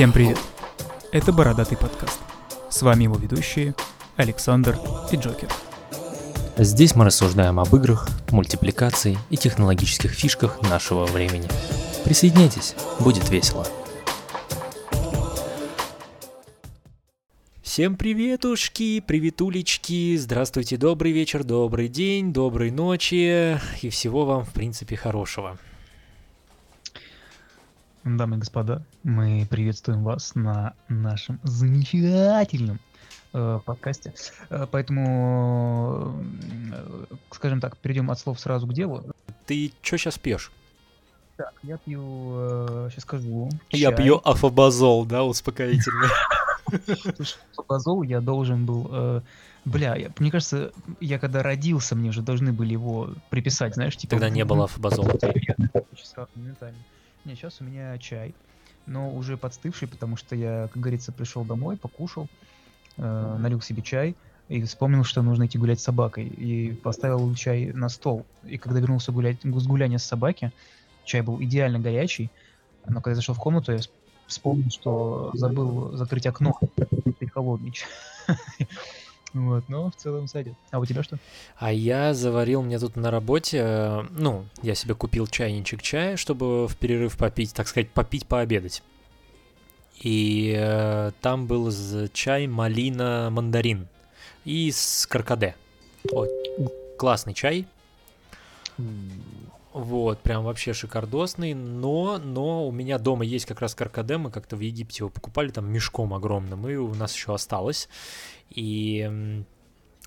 Всем привет! Это Бородатый подкаст. С вами его ведущие Александр и Джокер. Здесь мы рассуждаем об играх, мультипликации и технологических фишках нашего времени. Присоединяйтесь, будет весело. Всем приветушки, приветулечки, здравствуйте, добрый вечер, добрый день, доброй ночи и всего вам, в принципе, хорошего. Дамы и господа, мы приветствуем вас на нашем замечательном э, подкасте. Э, поэтому, э, скажем так, перейдем от слов сразу к делу. Ты что сейчас пьешь? Так, я пью, э, сейчас скажу. Я чай. пью афобазол, да, успокоительный. Слушай, Фабазол я должен был... э, бля, я- мне кажется, я когда родился, мне уже должны были его приписать, знаешь, типа... Тогда не было афобазола. Не, сейчас у меня чай, но уже подстывший, потому что я, как говорится, пришел домой, покушал, э, налил себе чай и вспомнил, что нужно идти гулять с собакой. И поставил чай на стол. И когда вернулся гулять, с гуляния с собаки, чай был идеально горячий, но когда я зашел в комнату, я вс- вспомнил, что забыл закрыть окно, и холодный чай. Вот, но в целом сойдет. А у тебя что? А я заварил мне тут на работе, э, ну, я себе купил чайничек чая, чтобы в перерыв попить, так сказать, попить, пообедать. И э, там был чай малина-мандарин и с каркаде. Вот, классный чай. Вот, прям вообще шикардосный, но, но у меня дома есть как раз каркаде, мы как-то в Египте его покупали там мешком огромным, и у нас еще осталось. И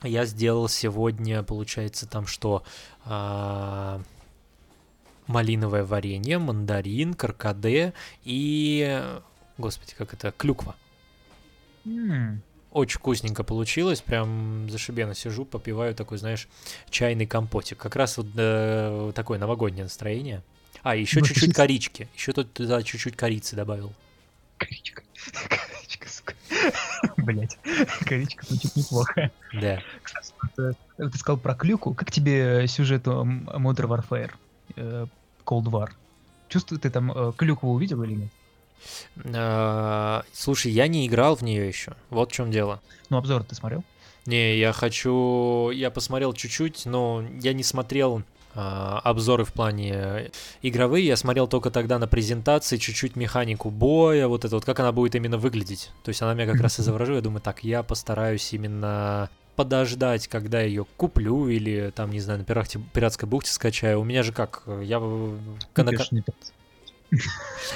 я сделал сегодня, получается, там что? а, малиновое варенье, мандарин, каркаде и, господи, как это, клюква. М, Очень вкусненько получилось, прям зашибенно сижу, попиваю такой, знаешь, чайный компотик. Как раз вот э, такое новогоднее настроение. А, еще Ну, чуть-чуть чуть- корички. Еще тут туда чуть-чуть корицы добавил. Коричка. Коричка, сука. Блять. Коричка звучит неплохо. Да. Кстати, э, ты сказал про клюку. Как тебе сюжет м, Modern Warfare? э, Cold War? Чувствую, ты там э, клюкву увидел или нет? А, Слушай, я не играл в нее еще. Вот в чем дело. Ну, обзор ты смотрел? Не, я хочу... Я посмотрел чуть-чуть, но я не смотрел а, обзоры в плане э, игровые. Я смотрел только тогда на презентации чуть-чуть механику боя, вот это вот, как она будет именно выглядеть. То есть она меня как раз и заворожила. Я думаю, так, я постараюсь именно подождать, когда ее куплю или там, не знаю, на пирате, пиратской бухте скачаю. У меня же как, э, я... на- Купишь,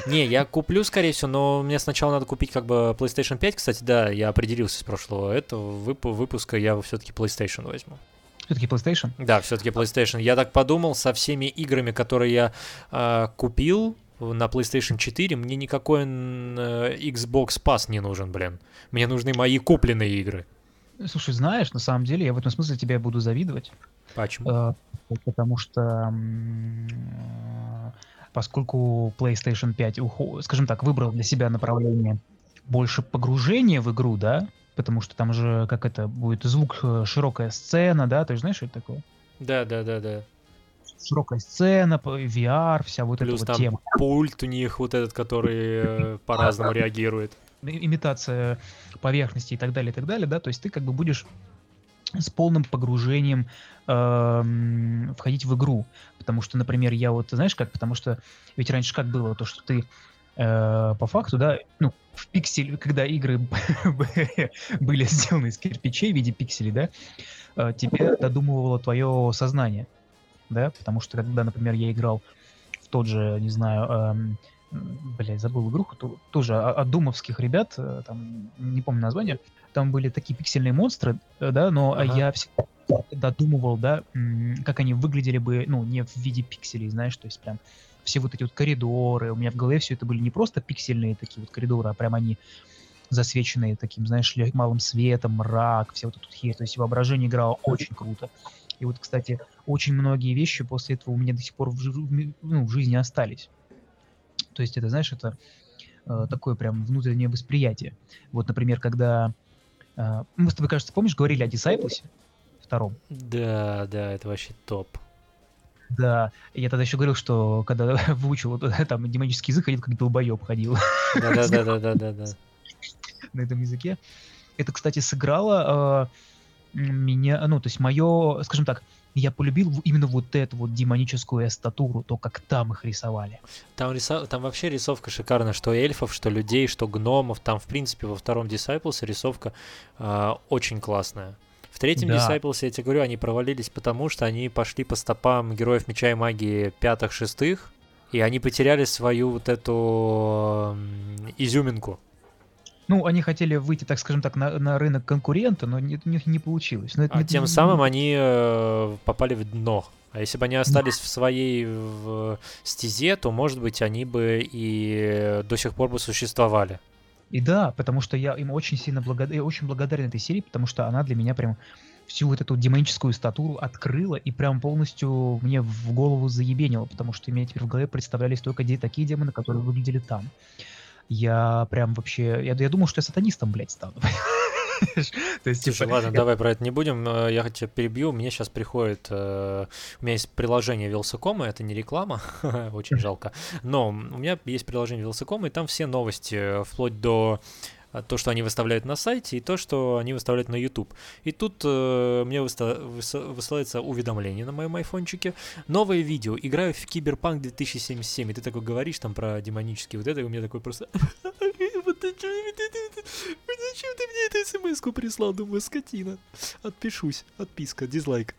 не я куплю, скорее всего, но мне сначала надо купить как бы PlayStation 5. Кстати, да, я определился с прошлого этого вып- выпуска, я все-таки PlayStation возьму. Все-таки PlayStation? Да, все-таки PlayStation. Я так подумал, со всеми играми, которые я а, купил на PlayStation 4, мне никакой э, Xbox Pass не нужен, блин. Мне нужны мои купленные игры. Слушай, знаешь, на самом деле я в этом смысле тебе буду завидовать, Почему? э, потому что э, поскольку PlayStation 5, ухо- скажем так, выбрал для себя направление больше погружения в игру, да, потому что там же, как это, будет звук, э, широкая сцена, да, ты же знаешь, что это такое? Да, да, да, да. Широкая сцена, VR, вся вот Плюс эта там вот тема. пульт у них вот этот, который э, по-разному реагирует. Имитация поверхности и так далее, и так далее, да, то есть ты как бы будешь с полным погружением эм, входить в игру, потому что, например, я вот, знаешь как, потому что ведь раньше как было, то, что ты э, по факту, да, ну, в пиксель, когда игры были сделаны из кирпичей в виде пикселей, да, э, тебе додумывало твое сознание, да, потому что когда, например, я играл в тот же, не знаю, эм, м, блядь, забыл игруху, ту- тоже от думовских ребят, э, там, не помню название, там были такие пиксельные монстры, э, да, но Ага. я всегда додумывал, да, как они выглядели бы, ну, не в виде пикселей, знаешь, то есть прям все вот эти вот коридоры, у меня в голове все это были не просто пиксельные такие вот коридоры, а прям они засвеченные таким, знаешь, малым светом, мрак, все вот это вот херь. То есть воображение играло очень круто. И вот, кстати, очень многие вещи после этого у меня до сих пор в, жи- ну, в жизни остались. То есть это, знаешь, это э, такое прям внутреннее восприятие. Вот, например, когда... э, мы с тобой, кажется, помнишь, говорили о Disciples втором? Да, да, это вообще топ. Да, я тогда еще говорил, что когда выучил там демонический язык, ходил как долбоеб ходил. Да-да-да-да-да-да. На этом языке. Это, кстати, сыграло э, меня, ну, то есть мое, скажем так, я полюбил именно вот эту вот демоническую эстатуру, то, как там их рисовали. Там, рисов... там вообще рисовка шикарная, что эльфов, что людей, что гномов. Там, в принципе, во втором Disciples рисовка э, очень классная. В третьем да. Disciples, я тебе говорю, они провалились потому, что они пошли по стопам героев Меча и Магии пятых-шестых, и они потеряли свою вот эту изюминку. Ну, они хотели выйти, так скажем так, на, на рынок конкурента, но не, не, не получилось. Но это а не, тем не, самым они э, попали в дно. А если бы они остались в своей в стезе, то, может быть, они бы и до сих пор бы существовали. И да, потому что я им очень сильно благодарен, я очень благодарен этой серии, потому что она для меня прям всю вот эту демоническую статуру открыла и прям полностью мне в голову заебенила, потому что мне теперь в голове представлялись только де- такие демоны, которые выглядели там. Я прям вообще... Я, я думал, что я сатанистом, блядь, стану. То есть, Слушай, типа, ладно, давай про это не будем. Э, я тебя перебью. Мне сейчас приходит... Э, у меня есть приложение Велсакома, это не реклама, очень жалко. Но у меня есть приложение Велсакома, и там все новости, э, вплоть до то, что они выставляют на сайте, и то, что они выставляют на YouTube. И тут э, мне выста- выс- высылается уведомление на моем айфончике. Новое видео. Играю в Киберпанк 2077. И ты такой говоришь там про демонический вот это, и у меня такой просто... Зачем ты мне эту смс прислал? Думаю, скотина. Отпишусь. Отписка, дизлайк.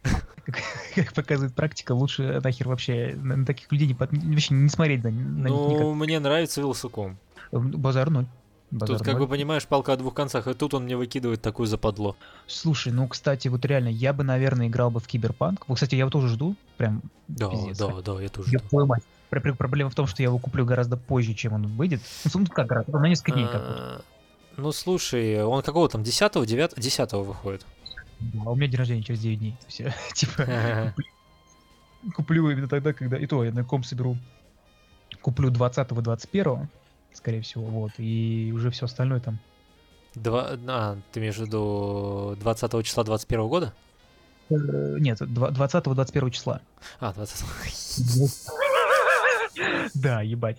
Как показывает практика, лучше нахер вообще на таких людей не, вообще не смотреть на, на Ну, мне нравится Вилсаком. Базар ноль. Базар тут, как бы понимаешь, палка о двух концах, и тут он мне выкидывает такую западло. Слушай, ну, кстати, вот реально, я бы, наверное, играл бы в Киберпанк. Вот, кстати, я его тоже жду, прям Да, пиздец, да, да, я тоже я жду. Мать. Проблема в том, что я его куплю гораздо позже, чем он выйдет. Ну, как гораздо, на несколько дней как а, Ну, слушай, он какого там, 10-го, 9 10 выходит? А у меня день рождения через 9 дней. Все, типа, куплю именно тогда, когда... И то, я на ком соберу. Куплю 20-го, 21-го скорее всего, вот, и уже все остальное там. Два, а, ты имеешь в виду 20 числа 21 года? Э, нет, 20-21 числа. А, 20 Да, ебать.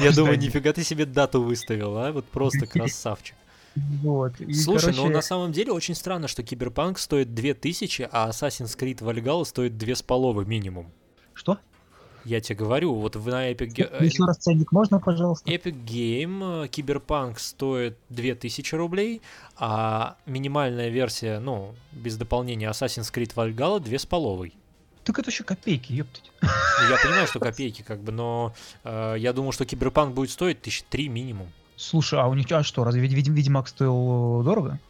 Я думаю, нифига ты себе дату выставил, а? Вот просто красавчик. Вот. Слушай, ну на самом деле очень странно, что Киберпанк стоит 2000, а Assassin's Creed Valhalla стоит 2,5 минимум. Что? Я тебе говорю, вот в на Epic. Еще раз ценник можно, пожалуйста? Epic Game Киберпанк стоит 2000 рублей, а минимальная версия, ну, без дополнения Assassin's Creed Valhalla 2,5. Так это еще копейки, ёптать. Ну, я понимаю, что копейки, как бы, но э, я думал, что Киберпанк будет стоить тысяч три минимум. Слушай, а у них а что, разве Ведьмак стоил дорого?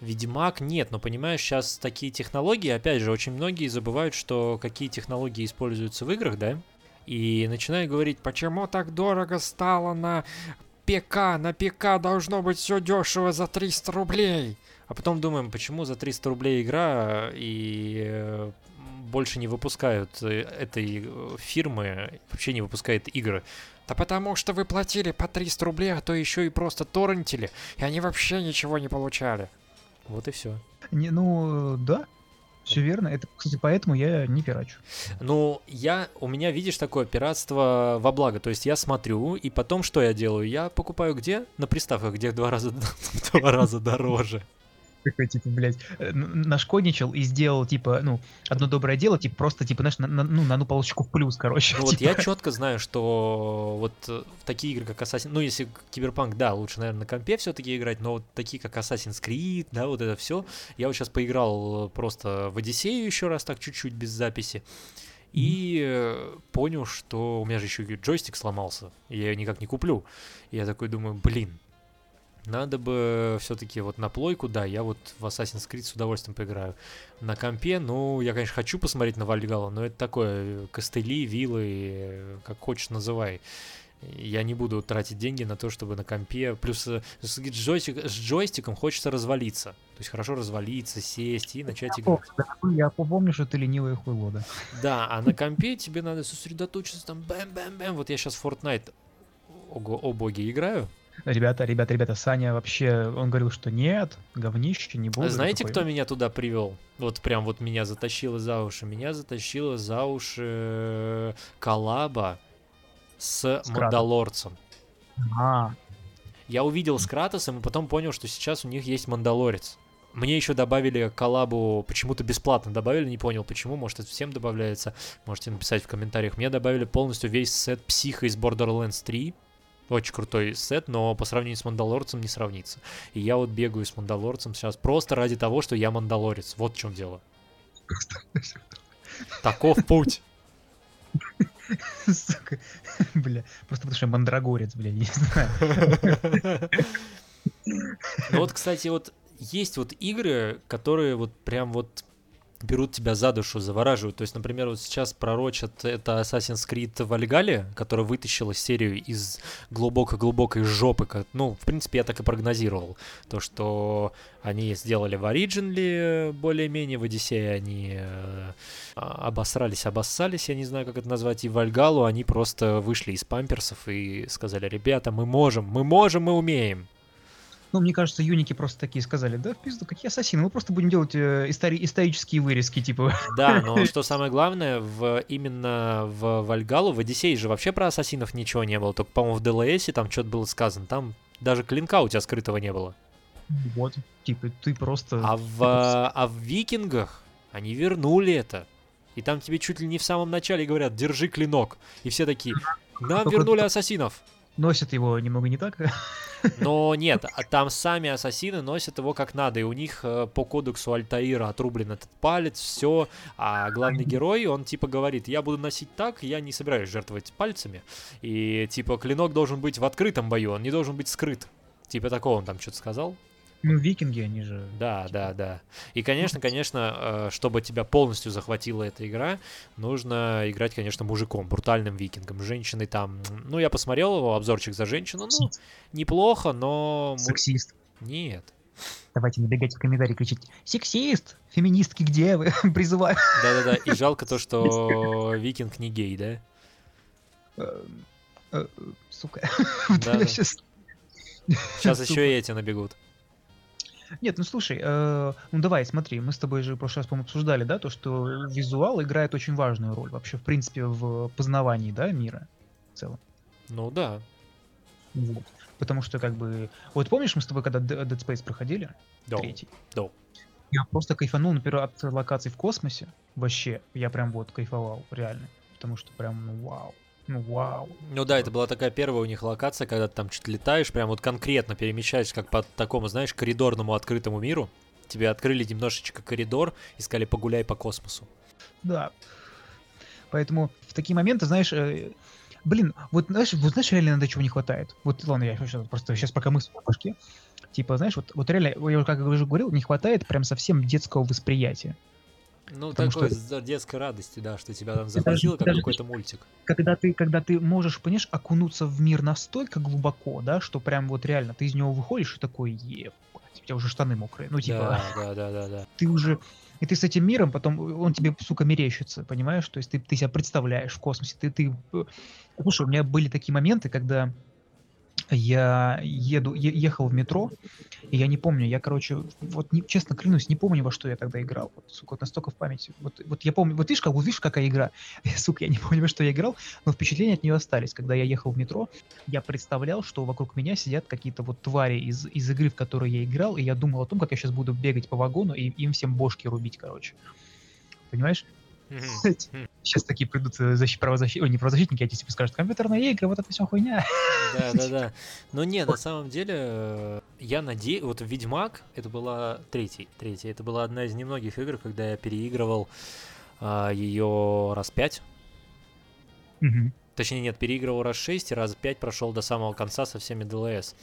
Ведьмак нет, но понимаешь, сейчас такие технологии, опять же, очень многие забывают, что какие технологии используются в играх, да? И начинают говорить, почему так дорого стало на ПК, на ПК должно быть все дешево за 300 рублей. А потом думаем, почему за 300 рублей игра и э, больше не выпускают э, этой э, фирмы, вообще не выпускает игры. Да потому что вы платили по 300 рублей, а то еще и просто торрентили, и они вообще ничего не получали. Вот и все. Не, ну, да, все верно. Это, кстати, поэтому я не пирачу. Ну, я, у меня, видишь, такое пиратство во благо. То есть я смотрю, и потом что я делаю? Я покупаю где? На приставках, где в два раза, два раза дороже такой, типа, блядь, э, нашкодничал и сделал, типа, ну, одно доброе дело, типа, просто, типа, знаешь, на, на, ну, на одну полосочку в плюс, короче. Ну, вот я типа. четко знаю, что вот э, в такие игры, как Assassin's... Ну, если Киберпанк, да, лучше, наверное, на компе все-таки играть, но вот такие, как Assassin's Creed, да, вот это все. Я вот сейчас поиграл просто в Одиссею еще раз так чуть-чуть без записи. И mm-hmm. понял, что у меня же еще джойстик сломался, я никак не куплю. И я такой думаю, блин, надо бы все-таки вот на плойку, да, я вот в Assassin's Creed с удовольствием поиграю. На компе, ну, я, конечно, хочу посмотреть на Вальгала, но это такое, э, костыли, вилы, как хочешь называй. Я не буду тратить деньги на то, чтобы на компе... Плюс э, с, джойстик, с джойстиком хочется развалиться. То есть хорошо развалиться, сесть и начать играть. Я помню, что ты ленивая хуйло, да. Да, а на компе тебе надо сосредоточиться там бэм-бэм-бэм. Вот я сейчас Fortnite, о, о боги, играю. Ребята, ребята, ребята, Саня вообще, он говорил, что нет, говнище, не буду. Знаете, такой. кто меня туда привел? Вот прям вот меня затащило за уши. Меня затащило за уши э, коллаба с С. Мандалорцем. А, Я увидел с Кратосом и потом понял, что сейчас у них есть Мандалорец. Мне еще добавили коллабу, почему-то бесплатно добавили, не понял почему, может это всем добавляется, можете написать в комментариях. Мне добавили полностью весь сет Психа из Borderlands 3, очень крутой сет, но по сравнению с Мандалорцем не сравнится. И я вот бегаю с Мандалорцем сейчас просто ради того, что я Мандалорец, вот в чем дело. Таков путь. сука, бля, просто потому что я мандрагорец, бля, не знаю. Ну вот, кстати, вот есть вот игры, которые вот прям вот берут тебя за душу, завораживают. То есть, например, вот сейчас пророчат это Assassin's Creed Valhalla, которая вытащила серию из глубокой-глубокой жопы. Ну, в принципе, я так и прогнозировал. То, что они сделали в Originally более-менее, в Одиссее они э, а, обосрались, обоссались, я не знаю, как это назвать, и Вальгалу они просто вышли из памперсов и сказали, ребята, мы можем, мы можем, мы умеем. Ну, мне кажется, юники просто такие сказали, да, в пизду, какие ассасины, мы просто будем делать э, истори- исторические вырезки, типа. Да, но что самое главное, в, именно в Вальгалу, в Одиссее же вообще про ассасинов ничего не было. Только, по-моему, в ДЛСе там что-то было сказано. Там даже клинка у тебя скрытого не было. Вот, типа, ты просто... А в, а в Викингах они вернули это. И там тебе чуть ли не в самом начале говорят, держи клинок. И все такие, нам вернули ассасинов. Носят его немного не так. Но нет, а там сами ассасины носят его как надо, и у них э, по кодексу Альтаира отрублен этот палец, все, а главный герой, он типа говорит, я буду носить так, я не собираюсь жертвовать пальцами, и типа клинок должен быть в открытом бою, он не должен быть скрыт. Типа такого он там что-то сказал? Ну, викинги, они же... Да, да, да. И, конечно, конечно, э, чтобы тебя полностью захватила эта игра, нужно играть, конечно, мужиком, брутальным викингом. Женщиной там... Ну, я посмотрел его, обзорчик за женщину, ну, неплохо, но... Сексист. Нет. Давайте набегать в комментарии кричать «Сексист! Феминистки, где вы?» Призываю. Да-да-да, и жалко то, что викинг не гей, да? Э, э, Сука. Сейчас еще и эти набегут. Нет, ну слушай, э, ну давай, смотри, мы с тобой же в прошлый раз, по-моему, обсуждали, да, то, что визуал играет очень важную роль вообще, в принципе, в познавании, да, мира в целом. Ну да. Вот. Потому что, как бы, вот помнишь, мы с тобой, когда Dead Space проходили, Да. третий, Да. я просто кайфанул, например, от локаций в космосе, вообще, я прям вот кайфовал, реально, потому что прям, ну вау, ну вау. Ну да, это была такая первая у них локация, когда ты там чуть летаешь, прям вот конкретно перемещаешься, как по такому, знаешь, коридорному открытому миру. Тебе открыли немножечко коридор и сказали погуляй по космосу. Да. Поэтому в такие моменты, знаешь, э, блин, вот знаешь, вот знаешь, реально иногда чего не хватает. Вот ладно, я сейчас просто сейчас пока мысль в башке. Типа, знаешь, вот, вот реально, я как я уже говорил, не хватает прям совсем детского восприятия. Ну, Потому такой что- детской радости, да, что тебя там захватило, как даже- какой-то мультик. Когда ты, когда ты можешь, понимаешь, окунуться в мир настолько глубоко, да, что прям вот реально ты из него выходишь и такой, ебать, у тебя уже штаны мокрые. Ну, типа, Да, да, да, да, да. ты уже... И ты с этим миром потом, он тебе, сука, мерещится, понимаешь? То есть ты, ты себя представляешь в космосе. Ты, ты... э, Слушай, у меня были такие моменты, когда я еду, е- ехал в метро, и я не помню, я, короче, вот не- честно клянусь, не помню, во что я тогда играл. Вот, сука, вот настолько в памяти. Вот, вот я помню, вот видишь, как, вот видишь, какая игра? Сука, я не помню, во что я играл, но впечатления от нее остались. Когда я ехал в метро, я представлял, что вокруг меня сидят какие-то вот твари из, из игры, в которой я играл, и я думал о том, как я сейчас буду бегать по вагону и им всем бошки рубить, короче. Понимаешь? Сейчас такие придут э, защи- правозащи- ой, не правозащитники, а типа скажут, компьютерные игры, вот это все хуйня. Да, да, да. Но не, на самом деле, э, я надеюсь, вот Ведьмак, это была третий, третий, это была одна из немногих игр, когда я переигрывал ее раз пять. Точнее, нет, переигрывал раз 6 и раз 5 прошел до самого конца со всеми ДЛС.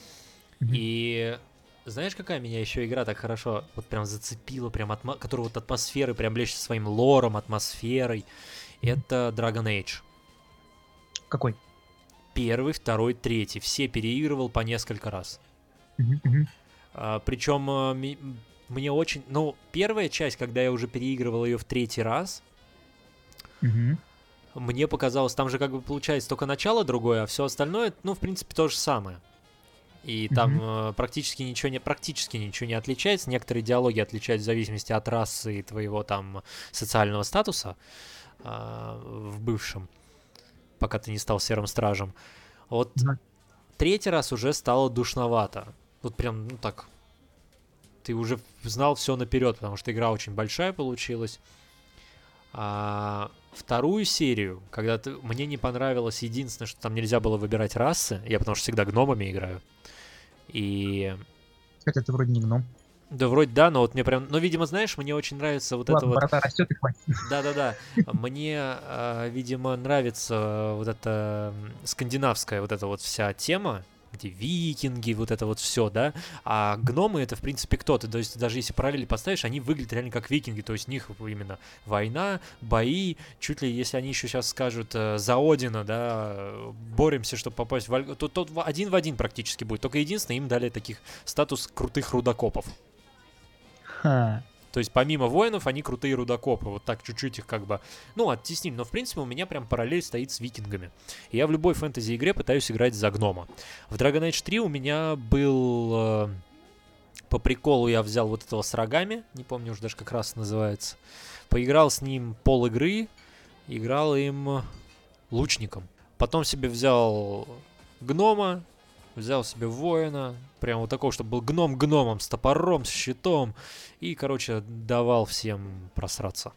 И знаешь, какая меня еще игра так хорошо вот прям зацепила, прям атмо... которая вот атмосферы прям блещет своим лором, атмосферой. Это Dragon Age. Какой? Первый, второй, третий. Все переигрывал по несколько раз. Мгм. причем а, мне очень... Ну, первая часть, когда я уже переигрывал ее в третий раз, мне показалось, там же как бы получается только начало другое, а все остальное, ну, в принципе, то же самое. И там э, практически ничего не практически ничего не отличается. Некоторые диалоги отличаются в зависимости от расы и твоего там социального статуса э, в бывшем, пока ты не стал серым стражем. Вот Да. третий раз уже стало душновато. Вот прям, ну так, ты уже знал все наперед, потому что игра очень большая получилась. А вторую серию, когда ты, мне не понравилось единственное, что там нельзя было выбирать расы, я потому что всегда гномами играю. И Хотя ты вроде не гном. да, вроде да, но вот мне прям, ну, видимо, знаешь, мне очень нравится вот это Ладно, вот борода растет и хватит. да-да-да. Мне, а, видимо, нравится вот эта скандинавская вот эта вот вся тема, где викинги, вот это вот все, да. А гномы это, в принципе, кто-то. То есть даже если параллели поставишь, они выглядят реально как викинги. То есть у них именно война, бои. Чуть ли, если они еще сейчас скажут э, за Одина, да, боремся, чтобы попасть в Вальгу, то тот один в один практически будет. Только единственное, им дали таких статус крутых рудокопов. Ха. То есть помимо воинов, они крутые рудокопы. Вот так чуть-чуть их как бы, ну, оттеснили. Но, в принципе, у меня прям параллель стоит с викингами. И я в любой фэнтези-игре пытаюсь играть за гнома. В Dragon Age 3 у меня был... э, по приколу я взял вот этого с рогами. Не помню уже даже как раз называется. Поиграл с ним пол игры. Играл им лучником. Потом себе взял гнома. Взял себе воина. Прям вот такого, чтобы был гном гномом, с топором, с щитом. И, короче, давал всем просраться.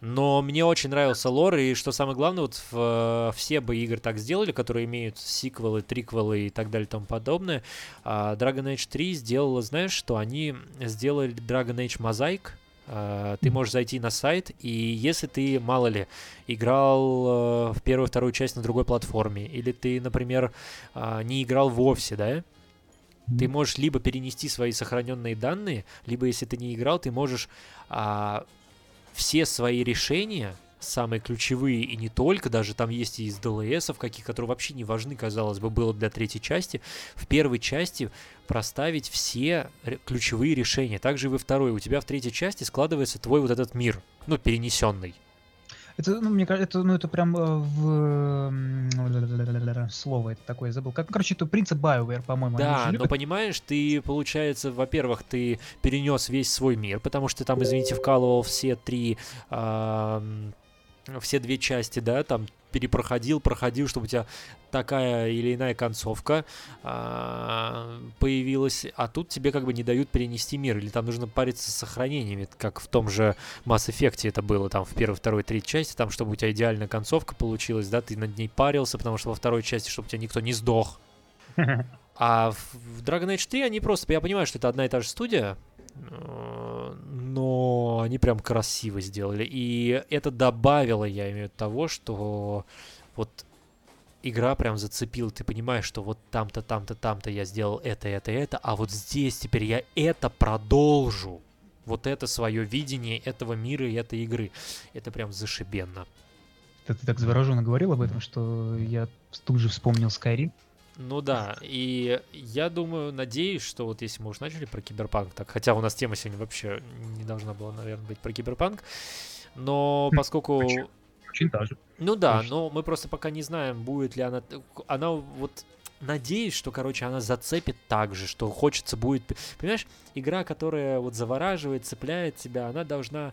Но мне очень нравился лор, и что самое главное, вот в, все бы игры так сделали, которые имеют сиквелы, триквелы и так далее и тому подобное. А Dragon Age 3 сделала, знаешь, что они сделали Dragon Age Mosaic. А, Ты можешь зайти на сайт, и если ты, мало ли, играл э, в первую, вторую часть на другой платформе, или ты, например, а, не играл вовсе, да, ты можешь либо перенести свои сохраненные данные, либо если ты не играл, ты можешь а, все свои решения, самые ключевые и не только, даже там есть и из ДЛСов каких, которые вообще не важны, казалось бы, было для третьей части, в первой части проставить все ключевые решения. Также и во второй. У тебя в третьей части складывается твой вот этот мир, ну, перенесенный. Это, ну, мне кажется, это, ну, это прям э, в... м, Слово это такое, забыл. Как, короче, это принцип BioWare, по-моему. Да, но любят. понимаешь, ты, получается, во-первых, ты перенес весь свой мир, потому что там, извините, вкалывал все три, ам, все две части, да, там перепроходил, проходил, чтобы у тебя такая или иная концовка а, появилась, а тут тебе как бы не дают перенести мир, или там нужно париться с сохранениями, как в том же Mass Effect это было, там в первой, второй, третьей части, там, чтобы у тебя идеальная концовка получилась, да, ты над ней парился, потому что во второй части, чтобы у тебя никто не сдох, а в Dragon Age 3 они просто, я понимаю, что это одна и та же студия, э, но они прям красиво сделали. И это добавило, я имею в виду, того, что вот игра прям зацепила. Ты понимаешь, что вот там-то, там-то, там-то я сделал это, это, это, а вот здесь теперь я это продолжу. Вот это свое видение этого мира и этой игры. Это прям зашибенно. Ты, так завороженно говорил об этом, что я тут же вспомнил Skyrim. Ну да, и я думаю, надеюсь, что вот если мы уж начали про киберпанк, так, хотя у нас тема сегодня вообще не должна была, наверное, быть про киберпанк, но Хм, поскольку... почему? Очень даже. Ну да, Точно. но мы просто пока не знаем, будет ли она... Она вот... Надеюсь, что, короче, она зацепит так же, что хочется будет... Понимаешь, игра, которая вот завораживает, цепляет тебя, она должна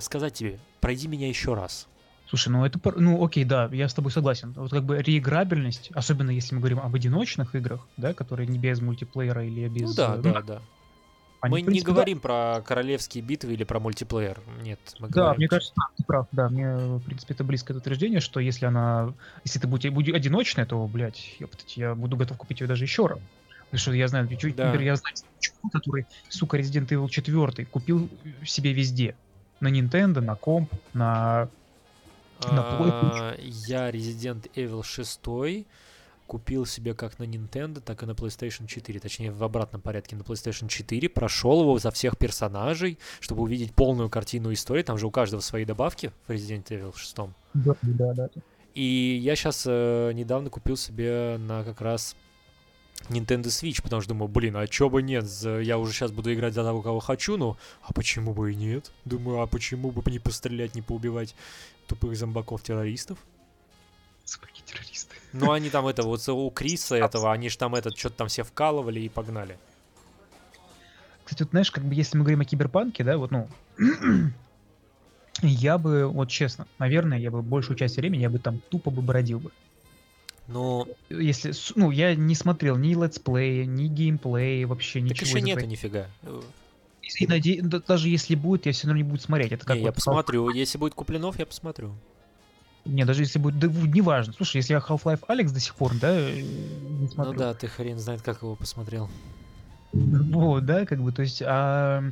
сказать тебе, пройди меня еще раз. Слушай, ну это, ну окей, да, я с тобой согласен. Вот как бы реиграбельность, особенно если мы говорим об одиночных играх, да, которые не без мультиплеера или без... Ну да, э, да, да. они, Мы принципе, не говорим про королевские битвы или про мультиплеер. Нет, мы Да, говорим... мне кажется, да, ты прав, да, мне, в принципе, это близкое утверждение, что если она, если ты будешь, будешь одиночная, то, блядь, ёптать, я буду готов купить ее даже еще раз. Потому что я знаю, Да. например, я знаю чувака, который, сука, Resident Evil 4 купил себе везде. На Nintendo, на комп, на... А, Я Resident Evil 6 купил себе как на Nintendo, так и на PlayStation 4. Точнее, в обратном порядке на PlayStation 4. Прошел его за всех персонажей, чтобы увидеть полную картину истории. Там же у каждого свои добавки в Resident Evil 6. Да, да, да. И я сейчас недавно купил себе на как раз Nintendo Switch, потому что думаю, блин, а чё бы нет, я уже сейчас буду играть за того, кого хочу, ну, а почему бы и нет? Думаю, а почему бы не пострелять, не поубивать тупых зомбаков-террористов? Собаки-террористы. Ну, они там это, вот у Криса этого, они же там этот, что-то там все вкалывали и погнали. Кстати, вот знаешь, как бы если мы говорим о киберпанке, да, вот, ну, я бы, вот честно, наверное, я бы большую часть времени я бы там тупо бы бродил бы. Ну, Если, ну, я не смотрел ни летсплея, ни геймплея, вообще так ничего. еще нету этого. нифига. И наде- да- даже если будет, я все равно не буду смотреть. Это как Не, я вот посмотрю. Если будет Куплинов, я посмотрю. Не, даже если будет, да, неважно. Слушай, если я Half-Life Alex до сих пор, да, э, не смотрю. Ну да, ты хрен знает, как его посмотрел. Вот, да, как бы, то есть, а,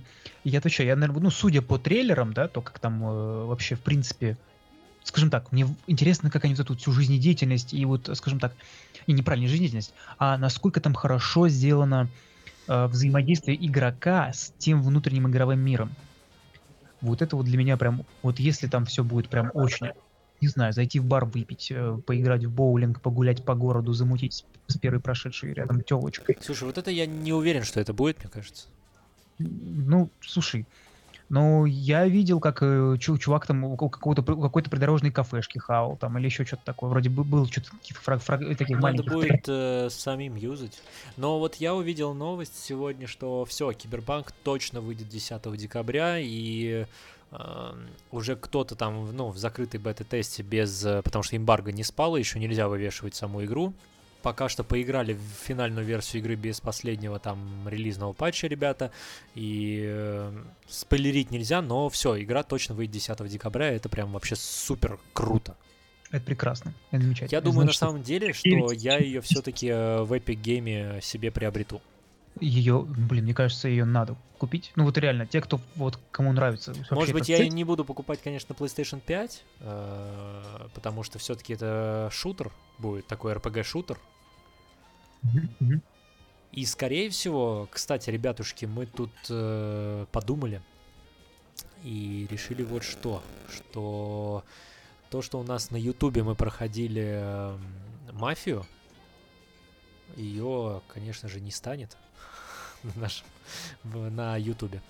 я что, я, наверное, ну, судя по трейлерам, да, то как там э, вообще, в принципе, скажем так, мне интересно, как они вот эту всю жизнедеятельность и вот, скажем так, и неправильно жизнедеятельность, а насколько там хорошо сделано э, взаимодействие игрока с тем внутренним игровым миром. Вот это вот для меня прям, вот если там все будет прям очень, не знаю, зайти в бар выпить, э, поиграть в боулинг, погулять по городу, замутить с первой прошедшей рядом телочкой. Слушай, вот это я не уверен, что это будет, мне кажется. Ну, слушай, ну, я видел, как э, чу- чувак там у ка- какого-то, какой-то придорожной кафешки хавал там или еще что-то такое. Вроде бы был что-то каких-то фраг, фраг- таких Надо маленьких. будет э, самим юзать. Но вот я увидел новость сегодня, что все, Киберпанк точно выйдет 10 декабря, и э, уже кто-то там, ну, в закрытой бета-тесте без... э, Потому что эмбарго не спало, еще нельзя вывешивать саму игру. Пока что поиграли в финальную версию игры без последнего там релизного патча, ребята. И э, спойлерить нельзя, но все, игра точно выйдет 10 декабря. Это прям вообще супер круто. Это прекрасно. Это замечательно. Я думаю, на значит, самом деле, что я ее все-таки в Epic Game себе приобрету. ее, блин, мне кажется, ее надо купить. Ну вот реально, те, кто вот кому нравится. Может быть, я и не буду покупать, конечно, PlayStation 5, э, потому что все-таки это шутер будет, такой RPG-шутер. И, скорее всего, кстати, ребятушки, мы тут э, подумали и решили вот что, что то, что у нас на Ютубе мы проходили эм, мафию, ее, конечно же, не станет на нашем на Ютубе.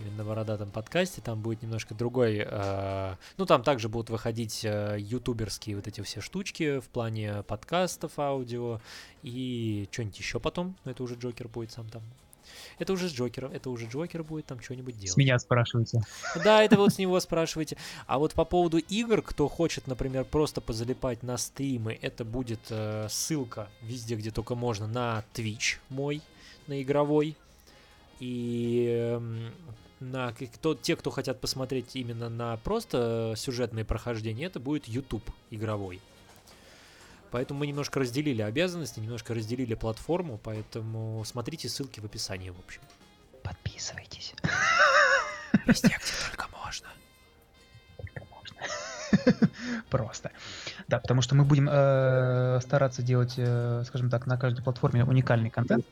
Именно на бородатом подкасте там будет немножко другой. э, ну, там также будут выходить э, ютуберские вот эти все штучки в плане подкастов, аудио и что-нибудь еще потом. Но это уже Джокер будет сам там. Это уже с Джокером, это уже Джокер будет там что-нибудь делать. С меня спрашиваете. Да, это вот с него спрашиваете. А вот по поводу игр, кто хочет, например, просто позалипать на стримы, это будет э, ссылка везде, где только можно, на Twitch мой, на игровой. И эм, на кто, те, кто хотят посмотреть именно на просто сюжетные прохождения, это будет YouTube игровой. Поэтому мы немножко разделили обязанности, немножко разделили платформу, поэтому смотрите ссылки в описании, в общем. Подписывайтесь. Везде, где только можно. Просто. Да, потому что мы будем э, стараться делать, э, скажем так, на каждой платформе уникальный контент,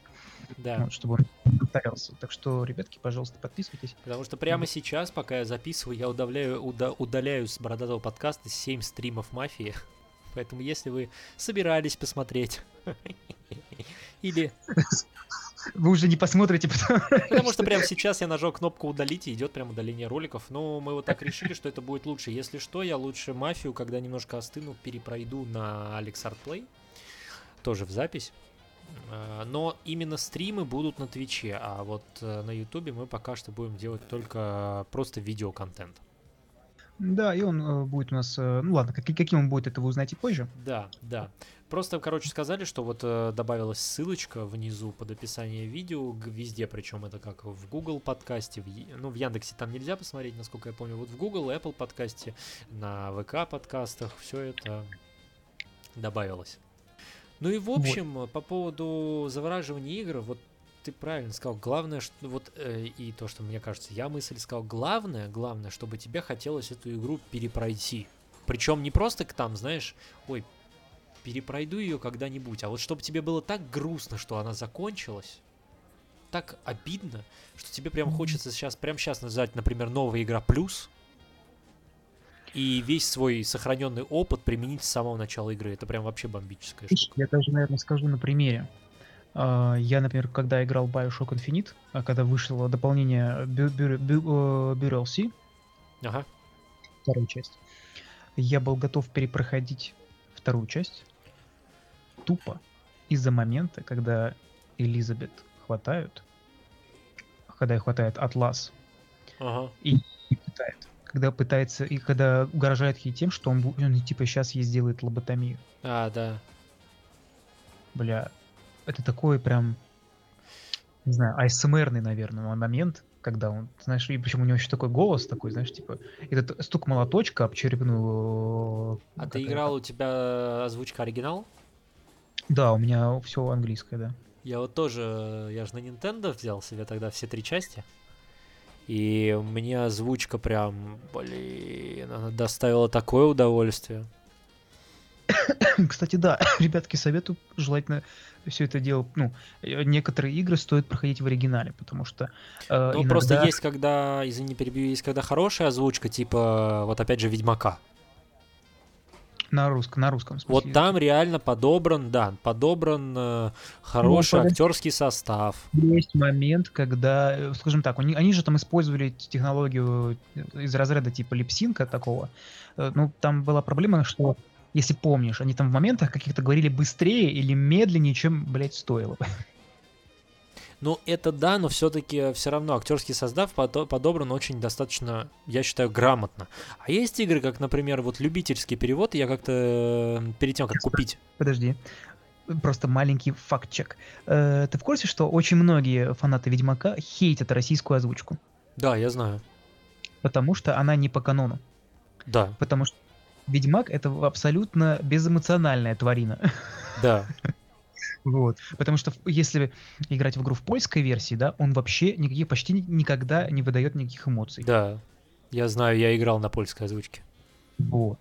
Да. вот, чтобы он повторялся. Так что, ребятки, пожалуйста, подписывайтесь. Потому что прямо сейчас, пока я записываю, я удаляю, уда- удаляю с бородатого подкаста 7 стримов мафии. Поэтому если вы собирались посмотреть, или Вы уже не посмотрите, потому потому что прямо сейчас я нажал кнопку удалить и идет прям удаление роликов. Но мы вот так решили, что это будет лучше. Если что, я лучше мафию, когда немножко остыну, перепройду на Alex Art Play. Тоже в запись. А, Но именно стримы будут на Твиче, а вот э, на Ютубе мы пока что будем делать только просто видеоконтент. Да, и он э, будет у нас... э, ну ладно, как- каким он будет, это вы узнаете позже. Да, да. Просто, короче, сказали, что вот э, добавилась ссылочка внизу под описание видео, везде, причем это как в Google подкасте, в, ну, в Яндексе там нельзя посмотреть, насколько я помню, вот в Google, Apple подкасте, на ВК подкастах, все это добавилось. Ну и в Вот. общем, по поводу завораживания игр, вот ты правильно сказал, главное, что вот э, и то, что мне кажется, я мысль сказал, главное, главное, чтобы тебе хотелось эту игру перепройти. Причем не просто к там, знаешь, ой, перепройду ее когда-нибудь, а вот чтобы тебе было так грустно, что она закончилась, так обидно, что тебе прям хочется сейчас, прям сейчас назвать, например, новая игра плюс, и весь свой сохраненный опыт применить с самого начала игры. Это прям вообще бомбическая штука. Я даже, наверное, скажу на примере. А, Я, например, когда играл Bioshock Infinite, а когда вышло дополнение э, Burial Sea, Ага. вторая часть, я был готов перепроходить вторую часть тупо из-за момента, когда Элизабет хватают, когда их хватает Атлас, Ага. и пытает. Когда пытается, и когда угрожает ей тем, что он, он типа сейчас ей сделает лоботомию. А, да. Бля, это такой прям, не знаю, АСМРный, наверное, момент, когда он, знаешь, и причем у него еще такой голос такой, знаешь, типа, этот стук молоточка об черепную... А ты играл, у тебя озвучка оригинал? Да, у меня все английское, да. Я вот тоже, я же на Nintendo взял себе тогда все три части. И мне озвучка прям, блин, она доставила такое удовольствие. Кстати, да, ребятки, советую желательно все это дело, ну, э, некоторые игры стоит проходить в оригинале, потому что э, Ну, просто иногда- есть, когда, извини, перебью, есть, когда хорошая озвучка, типа, вот опять же, Ведьмака. На русском, на русском Вот смысле. там реально подобран, да, подобран э, хороший подожди. актерский состав. Есть момент, когда, э, скажем так, они, они же там использовали технологию э, из разряда типа липсинка такого. Э, Ну, там была проблема, что, если помнишь, они там в моментах каких-то говорили быстрее или медленнее, чем, блядь, стоило. бы. Ну, это да, но все-таки все равно актерский состав подо- подобран очень достаточно, я считаю, грамотно. А есть игры, как, например, вот любительский перевод, я как-то э, перед тем, как купить. Подожди. Просто маленький факт-чек. Э, Ты в курсе, что очень многие фанаты Ведьмака хейтят российскую озвучку? Да, я знаю. Потому что она не по канону. Да, Потому что Ведьмак — это абсолютно безэмоциональная тварина. да. Вот. Потому что если играть в игру в польской версии, да, он вообще никаких, почти ни- никогда не выдает никаких эмоций. Да, я знаю, я играл на польской озвучке. Вот.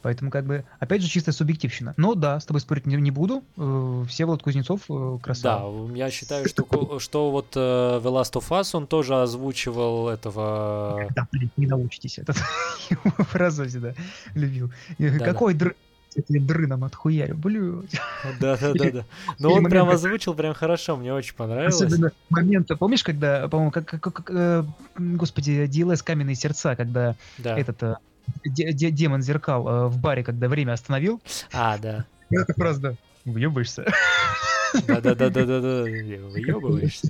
Поэтому, как бы, опять же, чистая субъективщина. Но да, с тобой спорить не, не буду. Э, Всеволод Кузнецов э, Да, красава. я считаю, что, что вот э, The Last of Us, он тоже озвучивал этого... Да, блин, не научитесь. Этот фразу всегда любил. И Да-да. Какой дры... Я тебе дрыном отхуярю, блю. Да-да-да-да. Но или он прям озвучил прям хорошо, мне очень понравилось. Особенно момент, помнишь, когда, по-моему, как, как- э, господи, DLS «Каменные сердца», когда Да. этот э, де- де- демон зеркал э, в баре, когда время остановил, А, да. это просто въебаешься. Да-да-да-да-да-да. Выебываешься.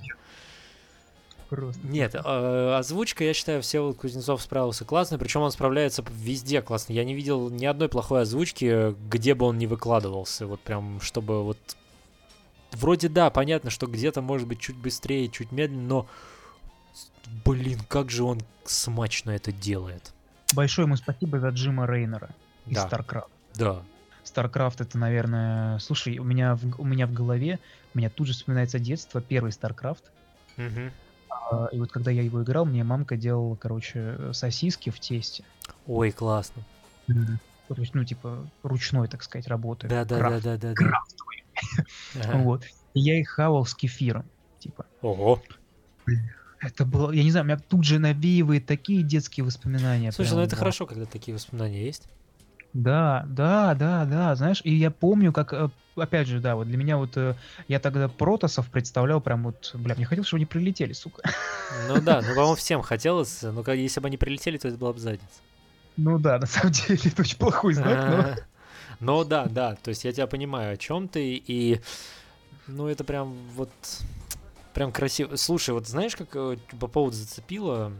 Просто. Нет, э, озвучка, я считаю, Всеволод Кузнецов справился классно, причем он справляется везде классно. Я не видел ни одной плохой озвучки, где бы он не выкладывался, вот прям, чтобы вот... Вроде да, понятно, что где-то может быть чуть быстрее, чуть медленнее, но... Блин, как же он смачно это делает. Большое ему спасибо за Джима Рейнера из Да. StarCraft. Да. StarCraft это, наверное... Слушай, у меня, в, у меня в голове, у меня тут же вспоминается детство, первый StarCraft. Мгм. А, И вот когда я его играл, мне мамка делала, короче, э, сосиски в тесте. Ой, классно. То есть, ну, типа, ручной, так сказать, работы. Крафт. Да-да-да-да-да. крафтовый. Вот. Я их хавал с кефиром. Типа, Ого. это было... Я не знаю, у меня тут же навеивает такие детские воспоминания. Слушай, ну это да. хорошо, когда такие воспоминания есть. Да, да, да, да, знаешь, и я помню, как, э, опять же, да, вот для меня вот, э, я тогда протосов представлял прям вот, бля, мне хотелось, чтобы они прилетели, сука. Ну да, ну, по-моему, всем хотелось, но как- если бы они прилетели, то это была бы задница. Ну да, на самом деле, это очень плохой знак, но... Ну да, да, то есть я тебя понимаю, о чем ты, и ну это прям вот прям красиво. Слушай, вот знаешь, как э, по поводу зацепило,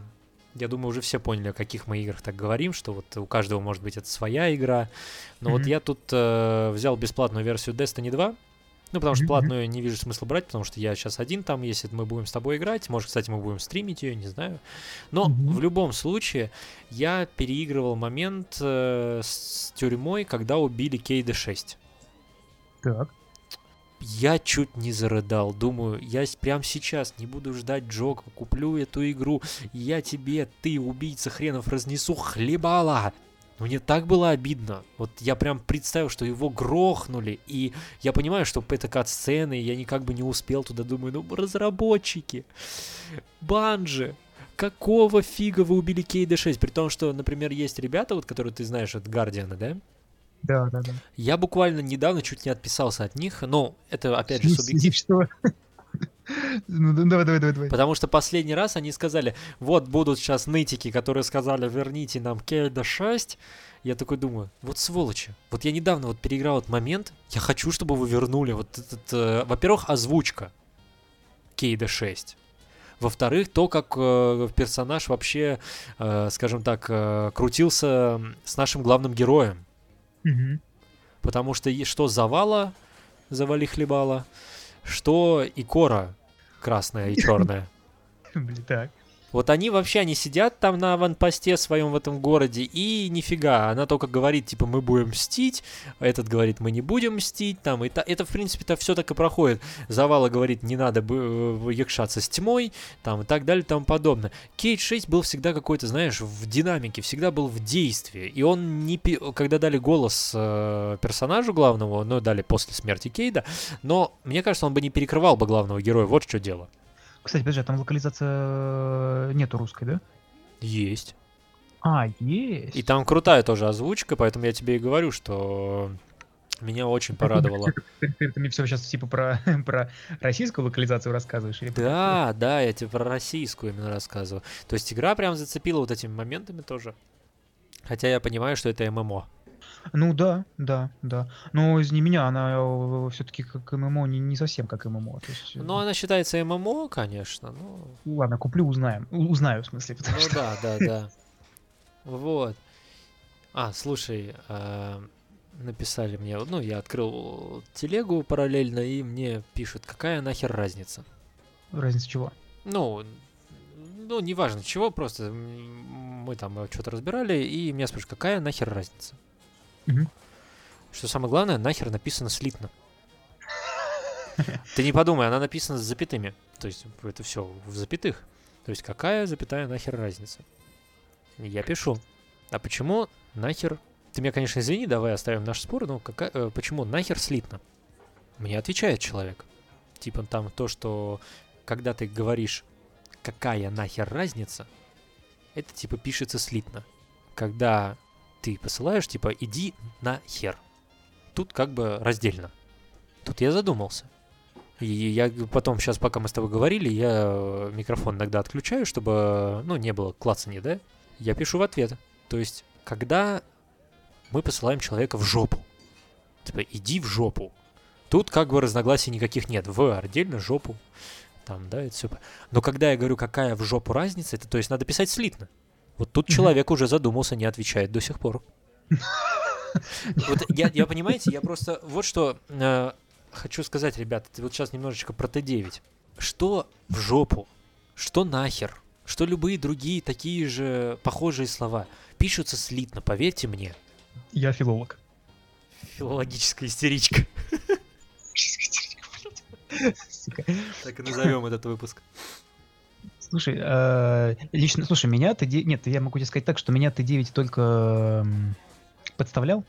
я думаю, уже все поняли, о каких мы играх так говорим, что вот у каждого может быть это своя игра. Но вот Мгм. я тут э, взял бесплатную версию Destiny 2. Ну, потому что платную не вижу смысла брать, потому что я сейчас один там, если мы будем с тобой играть, может, кстати, мы будем стримить ее, не знаю. Но Мгм. в любом случае, я переигрывал момент э, с тюрьмой, когда убили Кейда 6. Так, Я чуть не зарыдал. Думаю, я с- прям сейчас не буду ждать Джока, куплю эту игру. Я тебе, ты, убийца хренов, разнесу хлебала. Мне так было обидно. Вот я прям представил, что его грохнули. И я понимаю, что это кат-сцены, я никак бы не успел туда. Думаю, ну разработчики, Банжи, какого фига вы убили Кейда 6? При том, что, например, есть ребята, вот которые ты знаешь от Гардиана, да? Да, да, да. Я буквально недавно чуть не отписался от них. Ну, это опять же субъективно. Ну, да- давай, давай, давай, давай. Потому что последний раз они сказали, вот будут сейчас нытики, которые сказали, верните нам Кейда 6. Я такой думаю, вот сволочи. Вот я недавно вот переиграл этот момент, я хочу, чтобы вы вернули вот этот, э, во-первых, озвучка Кейда 6. Во-вторых, то, как э, персонаж вообще, э, скажем так, э, крутился с нашим главным героем. Мгм. Потому что что завала, завали хлебала, что и кора красная и черная. Блин, так. Вот они вообще, они сидят там на аванпосте своем в этом городе, и нифига, она только говорит, типа, мы будем мстить, а этот говорит, мы не будем мстить, там, и та- это, в принципе-то все так и проходит. Завала говорит, не надо э, якшаться с тьмой, там, и так далее, и тому подобное. Кейт 6 был всегда какой-то, знаешь, в динамике, всегда был в действии, и он не, когда дали голос э, персонажу главному, ну, дали после смерти Кейда, но, мне кажется, он бы не перекрывал бы главного героя, вот что дело. Кстати, подожди, а там локализация э, нету русской, да? Есть. А, есть. И там крутая тоже озвучка, поэтому я тебе и говорю, что меня очень порадовало. Ты, ты- ты мне все сейчас типа про, про российскую локализацию рассказываешь? Или про Да, да, я тебе про российскую именно рассказываю. То есть игра прям зацепила вот этими моментами тоже. Хотя я понимаю, что это ММО. Ну да, да, да. Но из не меня, она все-таки как ММО, не, не совсем как ММО. То есть, э, Ну, она считается ММО, конечно. Ну, ладно, куплю, узнаем. Узнаю, в смысле, потому ну что... да, да, да. Вот. А, слушай, а, написали мне, ну, я открыл телегу параллельно, и мне пишут, какая нахер разница. Разница чего? Ну, ну, неважно чего, просто мы там что-то разбирали, и меня спрашивают, какая нахер разница? Мгм. Что самое главное, нахер написано слитно. Ты не подумай, она написана с запятыми. То есть это все в запятых. То есть какая запятая нахер разница? Я пишу. А почему нахер... Ты меня, конечно, извини, давай оставим наш спор, но какая... э, почему нахер слитно? Мне отвечает человек. Типа там то, что когда ты говоришь какая нахер разница, это типа пишется слитно. Когда ты посылаешь, типа, иди нахер. Тут как бы раздельно. Тут я задумался. И я потом, сейчас, пока мы с тобой говорили, я э, микрофон иногда отключаю, чтобы, ну, не было клацания, да? Я пишу в ответ. То есть, когда мы посылаем человека в жопу. Типа, иди в жопу. Тут как бы разногласий никаких нет. В отдельно жопу. Там, да, это все. Но когда я говорю, какая в жопу разница, это то есть надо писать слитно. Вот тут человек уже задумался, не отвечает до сих пор. Вот я, я, понимаете, я просто вот что э, хочу сказать, ребята, вот сейчас немножечко про Т9. Что в жопу, что нахер, что любые другие такие же похожие слова пишутся слитно, поверьте мне. Я филолог. Филологическая истеричка. Так и назовем этот выпуск. Слушай, э, лично, слушай, меня Т9... Нет, я могу тебе сказать так, что меня Т9 только м, подставлял.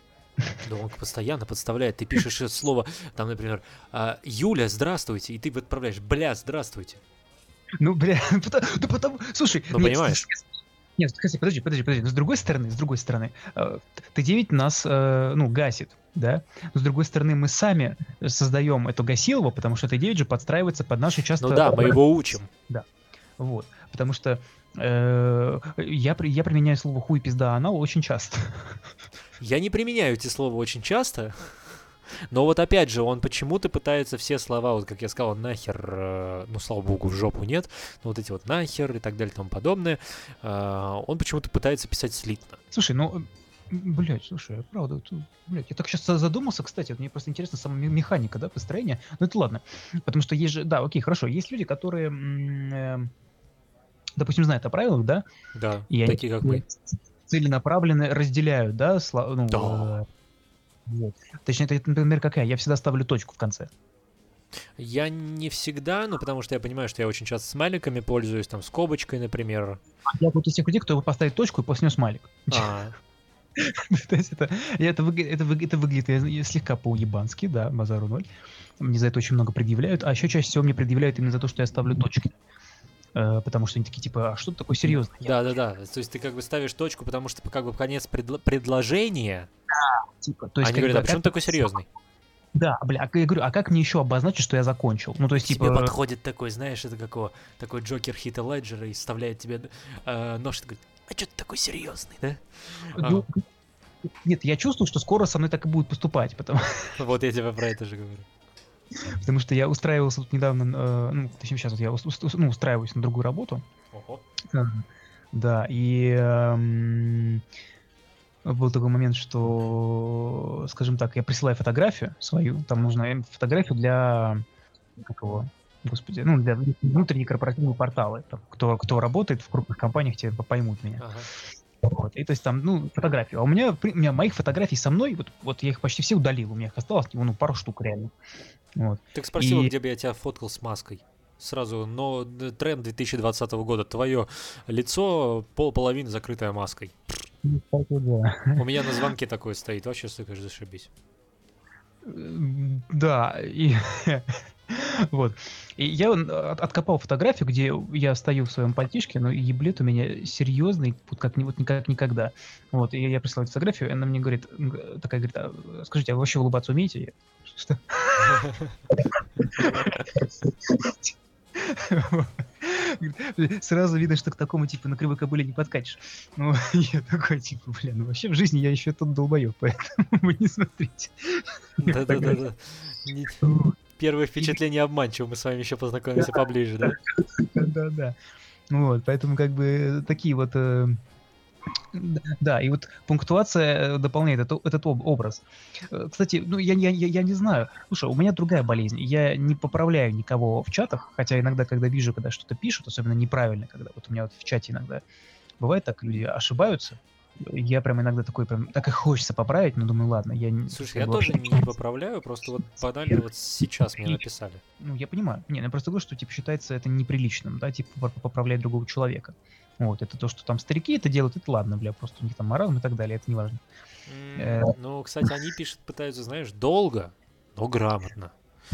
Да он постоянно подставляет. Ты пишешь слово, там, например, а, Юля, здравствуйте, и ты отправляешь, бля, здравствуйте. Ну, бля, потому, да потому, слушай, Ну, нет, понимаешь. Нет, подожди, подожди, подожди. Но с другой стороны, с другой стороны, э, Т9 нас, э, ну, гасит, да? Но с другой стороны, мы сами создаем эту гасилову, потому что Т9 же подстраивается под наши часто... Ну да, мы его учим. Вот, потому что э, я, я применяю слово хуй, пизда, анал очень часто. Я не применяю эти слова очень часто, но вот опять же, он почему-то пытается все слова, вот как я сказал, нахер, э, ну, слава богу, в жопу нет, но вот эти вот нахер и так далее и тому подобное, э, он почему-то пытается писать слитно. Слушай, ну, блядь, слушай, правда, тут, блядь, я так сейчас задумался, кстати, вот мне просто интересна сама ме- механика, да, построения, ну это ладно, потому что есть же, да, окей, хорошо, есть люди, которые, эм, допустим, знают о правилах, да, Да, и они такие как мы. целенаправленно разделяют, да, сла- ну, Да. вот. Точнее, это, например, какая? Я всегда ставлю точку в конце. Я не всегда, ну, потому что я понимаю, что я очень часто смайликами пользуюсь, там, скобочкой, например. Я вот из тех людей, кто поставит точку и после нее смайлик. А, То есть это, это, это, это выглядит слегка по-уебански, да, базару ноль. Мне за это очень много предъявляют, а еще чаще всего мне предъявляют именно за то, что я ставлю точки. Э, потому что они такие, типа, а что ты такое серьезное? Я, да-да-да, то есть ты как бы ставишь точку, потому что как бы конец предло- предложения, типа, то есть, они говорят, а почему такой серьезный? Да, бля, а я говорю, а как мне еще обозначить, что я закончил? Ну, то есть, Тебе типа... подходит такой, знаешь, это какого, такой Джокер Хита Леджера и вставляет тебе э, нож, и говорит, а что ты такой серьезный, да? ну, Нет, я чувствую, что скоро со мной так и будет поступать, потому, Вот я тебе про это же говорю. потому что я устраивался тут недавно, э, ну, точнее, сейчас вот я ну, устраиваюсь на другую работу, Ого. Да, и эм, был такой момент, что, скажем так, я присылаю фотографию свою, там нужна э, фотографию для, как его, господи, ну, для внутренней корпоративного портала. Там Кто, кто работает в крупных компаниях, те поймут меня. Ага. Вот. И то есть там, ну, фотографию. А у меня, у меня моих фотографий со мной, вот, вот я их почти все удалил, у меня их осталось, ну, пару штук реально. Вот. Так спросила, И- где бы я тебя фоткал с маской. Сразу, но тренд 2020 года. Твое лицо пол половины закрытое маской. У меня на звонке такое стоит. Вообще, сука, зашибись. Да, и вот. И я от- откопал фотографию, где я стою в своем пальтишке, но еблет у меня серьезный, вот как, вот никак никогда. Вот, и я присылаю фотографию, и она мне говорит, такая говорит, «А, скажите, а вы вообще улыбаться умеете? Я, Что? Говорит, Сразу видно, что к такому типу на кривой кобыле не подкатишь. Ну, я такой, типа, бля, ну вообще в жизни я еще тот долбоеб, поэтому вы не смотрите. Да-да-да. Первое впечатление обманчиво. Мы с вами еще познакомимся поближе, да? Да-да. Вот, поэтому как бы такие вот... э, Да, и вот пунктуация э, дополняет это- этот об- образ. Э, Кстати, ну я, я, я не знаю. Слушай, у меня другая болезнь. Я не поправляю никого в чатах, хотя иногда, когда вижу, когда что-то пишут, особенно неправильно, когда вот у меня вот в чате иногда бывает так, люди ошибаются, я прям иногда такой прям, так и хочется поправить, но думаю, ладно, я не... Слушай, я тоже не поправляю, просто вот банально вот сейчас мне написали. Ну, я понимаю. Не, ну, я просто говорю, что, типа, считается это неприличным, да, типа, поп- поправлять другого человека. Вот, это то, что там старики это делают, это ладно, бля, просто у них там маразм и так далее, это не важно. Э. Ну, кстати, они пишут, пытаются, знаешь, долго, но грамотно.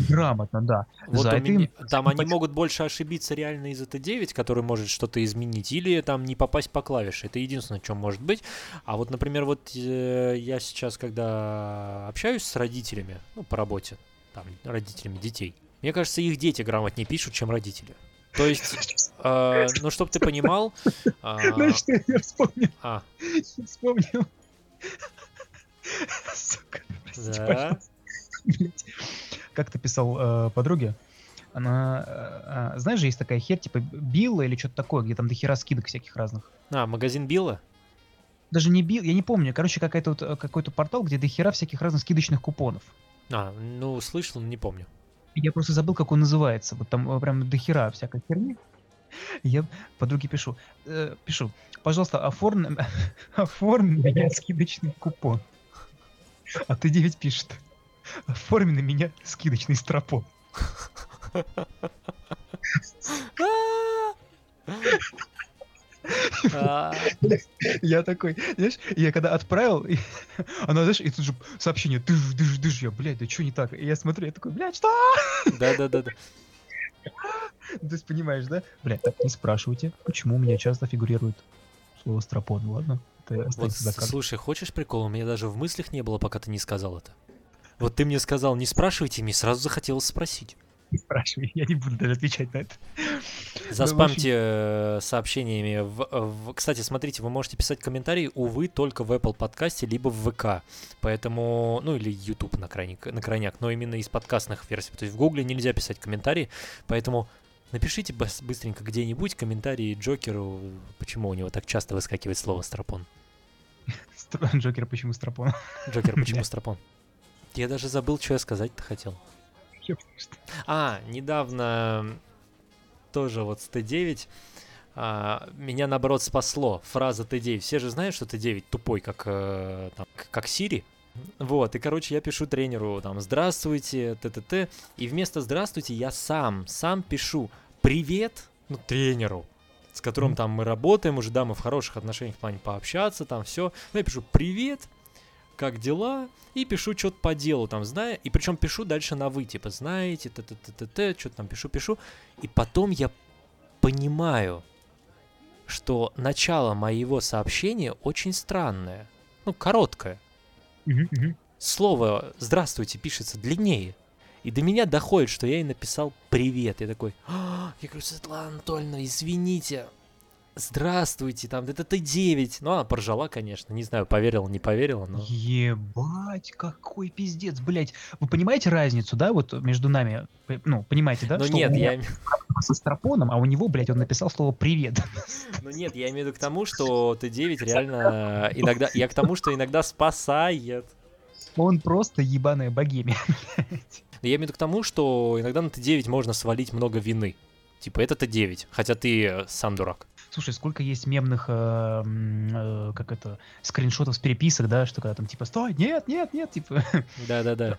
Грамотно, да. Вот За это меня- им там они симпати- могут больше ошибиться реально из ET9, который может что-то изменить, или там не попасть по клавише. Это единственное, что может быть. А вот, например, вот э, я сейчас, когда общаюсь с родителями, ну, по работе, там, родителями детей, мне кажется, их дети грамотнее пишут, чем родители. То есть, э, ну, чтобы ты понимал... а, Знаешь, что я вспомнил? а, вспомнил. Сука, простите, да, пожалуйста. Блядь. Как ты писал э, подруге? Она, э, э, знаешь же, есть такая хер, типа Билла или что-то такое, где там дохера скидок всяких разных. а, магазин Билла? Даже не Билл, я не помню. Короче, какая-то вот, э, какой-то портал, где дохера всяких разных скидочных купонов. А, ну, слышал, но не помню. Я просто забыл, как он называется. Вот там э, прям дохера всякой херни. Я подруге пишу. э, пишу, пожалуйста, оформи, оформи меня скидочный купон. А ты 9 пишет. Оформи на меня скидочный стропон. А, Я такой, знаешь, я когда отправил, она, знаешь, и тут же сообщение, дыш, дыш, дыш, я, блядь, да что не так? И я смотрю, я такой, блядь, что? Да-да-да. Ну, То есть, понимаешь, да? Блядь, так не спрашивайте, почему у меня часто фигурирует слово стропон, ладно? Вот, слушай, хочешь прикол? У меня даже в мыслях не было, пока ты не сказал это. Вот ты мне сказал, не спрашивайте, мне сразу захотелось спросить. Не спрашивай, я не буду даже отвечать на это. Заспамьте э, сообщениями. В, в- Кстати, смотрите, вы можете писать комментарии, увы, только в Apple подкасте, либо в ВК. Поэтому, ну или YouTube на, крайник, на крайняк, но именно из подкастных версий. То есть в Гугле нельзя писать комментарии, поэтому напишите быс- быстренько где-нибудь комментарии Джокеру, почему у него так часто выскакивает слово «стропон». Стр- Джокер почему стропон? Джокер, почему стропон? Я даже забыл, что я сказать-то хотел. А, недавно тоже вот с Т9 а, меня наоборот спасло. Фраза Т9. Все же знают, что Т9 тупой, как, э, там, как Сири. Вот, и, короче, я пишу тренеру там «Здравствуйте», т-т-т, и вместо «Здравствуйте» я сам, сам пишу «Привет», ну, тренеру, с которым там мы работаем, уже, да, мы в хороших отношениях в плане пообщаться, там все. Ну, я пишу «Привет», как дела, и пишу что-то по делу, там, зная, и причем пишу дальше на вы, типа, знаете, т-т-т-т, что-то там пишу, пишу, и потом я понимаю, что начало моего сообщения очень странное, ну, короткое. Слово «здравствуйте» пишется длиннее. И до меня доходит, что я ей написал «привет». Я такой, «А, я говорю, Светлана Анатольевна, извините, здравствуйте, там, это ты 9. Ну, она поржала, конечно, не знаю, поверила, не поверила, но... Ебать, какой пиздец, блядь. Вы понимаете разницу, да, вот между нами? Ну, понимаете, да? Ну что нет, я... со стропоном, а у него, блядь, он написал слово «привет». Ну нет, я имею в виду к тому, что Т9 реально иногда... Я к тому, что иногда спасает. Он просто ебаная богемия. блядь. Я имею в виду к тому, что иногда на Т9 можно свалить много вины. Типа, это Т9, хотя ты э, сам дурак. Слушай, сколько есть мемных, э, э, как это, скриншотов с переписок, да, что когда там типа «Стой, нет, нет, нет», типа, Да-да-да.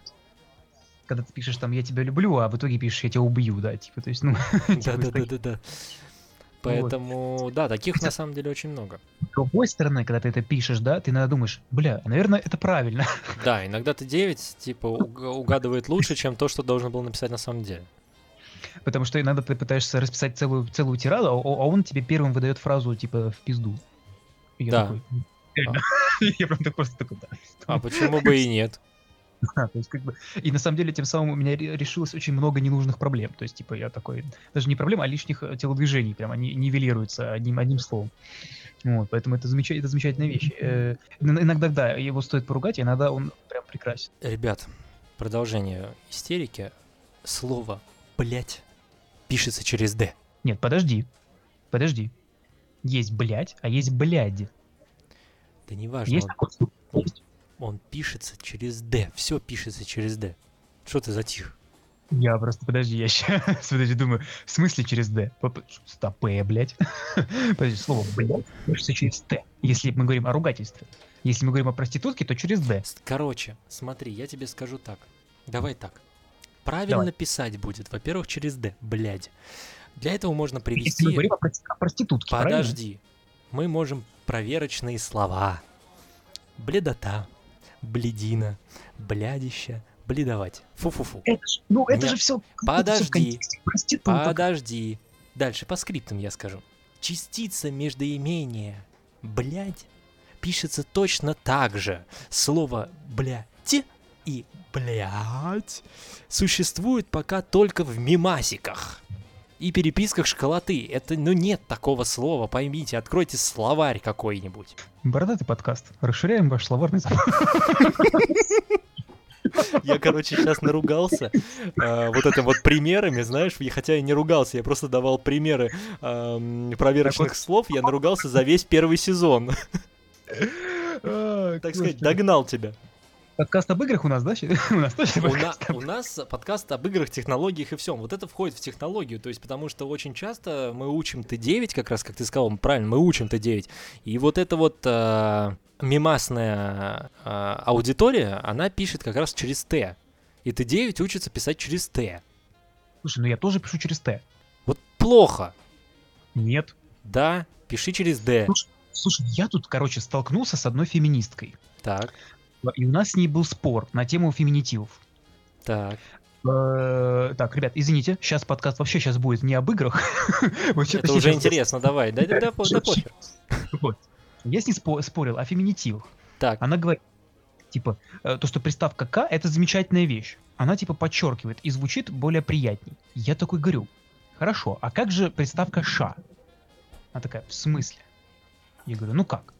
когда ты пишешь там «Я тебя люблю», а в итоге пишешь «Я тебя убью», да, типа, то есть, ну, типа, из таких. Да-да-да-да. Поэтому, да, таких на самом деле очень много. С другой стороны, когда ты это пишешь, да, ты иногда думаешь, бля, наверное, это правильно. Да, иногда Т9, типа, уг- угадывает лучше, чем то, что должен был написать на самом деле. Потому что иногда ты пытаешься расписать целую, целую тираду, а, а он тебе первым выдает фразу типа в пизду. И я Да. такой, «М, реально». Я прям так просто такой, да. А почему бы и нет? Да, то есть, как бы, и на самом деле тем самым у меня ре- решилось очень много ненужных проблем. То есть, типа, я такой, даже не проблем, а лишних э, телодвижений, прям они нивелируются одним, одним словом. Вот, поэтому это, замеча- это замечательная вещь. Э, ин- иногда, да, его стоит поругать, а иногда он прям прекрасен. Ребят, продолжение истерики. Слово «блять» пишется через «д». Нет, подожди, подожди. Есть блядь, а есть блядь. Да неважно, Есть он, слово? Есть. он пишется через «д». Все пишется через «д». Что ты затих? Я просто, подожди, я сейчас, подожди, думаю, в смысле через «д»? П- п- Стоп, «п», блядь. Подожди, слово «блядь» пишется через «т», если мы говорим о ругательстве. Если мы говорим о проститутке, то через «д». Короче, смотри, я тебе скажу так. Давай так. Правильно Давай. писать будет, во-первых, через «д», блядь. Для этого можно Если мы привести... говорим о прости- о проститутке, правильно? Подожди. Мы можем проверочные слова. Бледота, бледина, блядища, бледовать. Фу-фу-фу. Это ж- ну, это Нет. же все Подожди. проституток. Подожди. Дальше по скриптам я скажу. Частица местоимения блядь пишется точно так же. Слово блядь и блядь существует пока только в мимасиках и переписках школоты. Это, ну, нет такого слова, поймите, откройте словарь какой-нибудь. Бородатый подкаст. Расширяем ваш словарный запас. Я, короче, сейчас наругался э, вот этим вот примерами, знаешь, и хотя я не ругался, я просто давал примеры проверочных слов, я наругался за весь первый сезон. Так сказать, догнал тебя. Подкаст об играх у нас, да? У нас точно У, на- подкаст об- у нас подкаст об играх, технологиях и всем. Вот это входит в технологию, то есть потому что очень часто мы учим Т9, как раз как ты сказал, правильно, мы учим Т9. И вот эта вот э, мемасная э, аудитория, она пишет как раз через Т. И Т9 учится писать через Т. Слушай, ну я тоже пишу через «т». Вот плохо. Нет. Да, пиши через Д. Слушай, я тут, короче, столкнулся с одной феминисткой. Так, И у нас с ней был спор на тему феминитивов. так. Э, Так, ребят, извините, сейчас подкаст вообще сейчас будет не об играх. Это уже интересно, давай, да, да, да, по- да похер. Вот. Я с ней спо- спорил о феминитивах. Так, Она говорит, типа, э, то, что приставка «к» — это замечательная вещь. Она, типа, подчеркивает и звучит более приятней. Я такой говорю, хорошо, а как же приставка «ша»? Она такая, в смысле? Я говорю, ну как?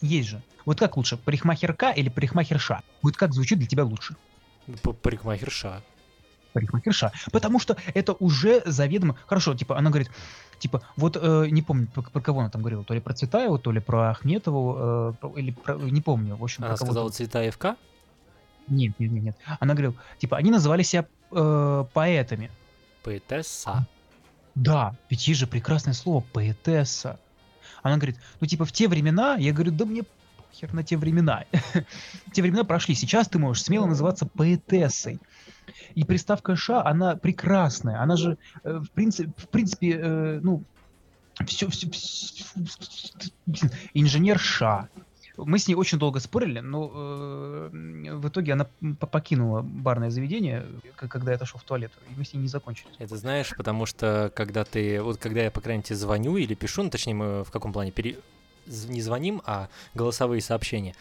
Есть же. Вот как лучше, парикмахерка или парикмахерша? Вот как звучит для тебя лучше? парикмахерша. парикмахерша, потому что это уже заведомо. Хорошо, типа, она говорит, типа, вот э, не помню, про, про кого она там говорила, то ли про Цветаеву, то ли про Ахметову, э, про- или про, не помню, в общем, Она сказала цвета ФК? Нет, нет, нет, нет. Она говорила, типа, они называли себя э, поэтами. Поэтесса. Да, ведь есть же прекрасное слово поэтесса. Она говорит, ну типа в те времена, я говорю, да мне похер на те времена. те времена прошли, сейчас ты можешь смело называться поэтессой. И приставка «ша», она прекрасная, она же, э, в принципе, в принципе э, ну, все, все, инженер «ша». Мы с ней очень долго спорили, но э, в итоге она покинула барное заведение, когда я отошел в туалет, и мы с ней не закончили. Это знаешь, потому что когда ты, вот когда я, по крайней мере, звоню или пишу, ну, точнее, мы в каком плане пере... не звоним, а голосовые сообщения,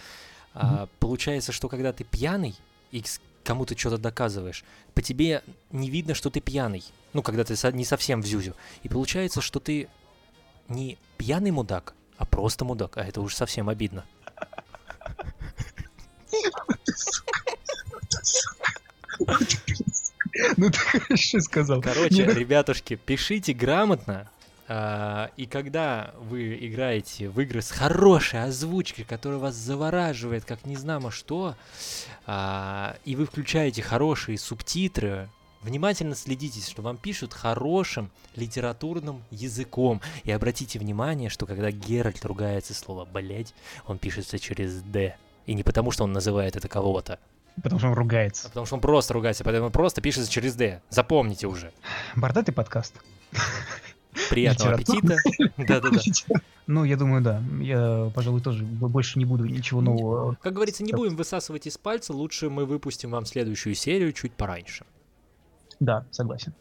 А, получается, что когда ты пьяный и с- кому-то что-то доказываешь, по тебе не видно, что ты пьяный. Ну, когда ты не совсем в зюзю. И получается, что ты не пьяный мудак, а просто мудак. А это уже совсем обидно. Ну ты хорошо сказал. Короче, ребятушки, пишите грамотно. а, и когда вы играете в игры с хорошей озвучкой, которая вас завораживает, как не знамо что, а, и вы включаете хорошие субтитры, внимательно следите, что вам пишут хорошим литературным языком. И обратите внимание, что когда Геральт ругается слово «блять», он пишется через «д». И не потому, что он называет это кого-то, Потому что он а ругается. потому что он просто ругается, поэтому просто пишется через «д». Запомните уже. Бородатый подкаст. Приятного аппетита. Да-да-да. Ну, я думаю, да. Я, пожалуй, тоже больше не буду ничего нового. Как говорится, не будем высасывать из пальца, лучше мы выпустим вам следующую серию чуть пораньше. Да, согласен.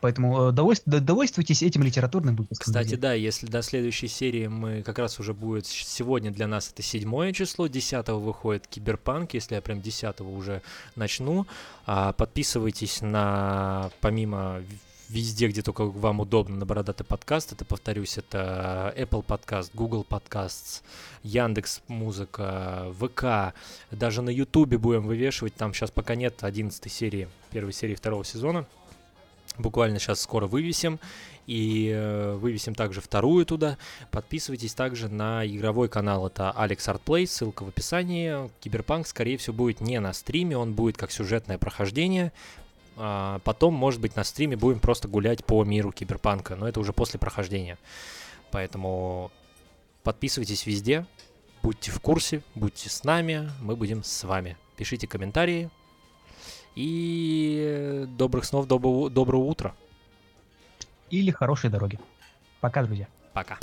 Поэтому э, довольствуйтесь этим литературным выпуском. Кстати, да, если до следующей серии мы как раз уже будет сегодня для нас это седьмое число, 10 выходит Киберпанк, если я прям 10 уже начну. А, подписывайтесь на, помимо везде, где только вам удобно, на Бородатый подкаст. Это, повторюсь, это Apple подкаст, Google подкаст, Яндекс Музыка, ВК. Даже на Ютубе будем вывешивать. Там сейчас пока нет 11 серии, первой серии второго сезона. Буквально сейчас скоро вывесим. И э, вывесим также вторую туда. Подписывайтесь также на игровой канал. Это Alex Art Play, ссылка в описании. Киберпанк, скорее всего, будет не на стриме, он будет как сюжетное прохождение. А потом, может быть, на стриме будем просто гулять по миру киберпанка, но это уже после прохождения. Поэтому подписывайтесь везде, будьте в курсе, будьте с нами, мы будем с вами. Пишите комментарии. И добрых снов, доброго, доброго утра. Или хорошей дороги. Пока, друзья. Пока.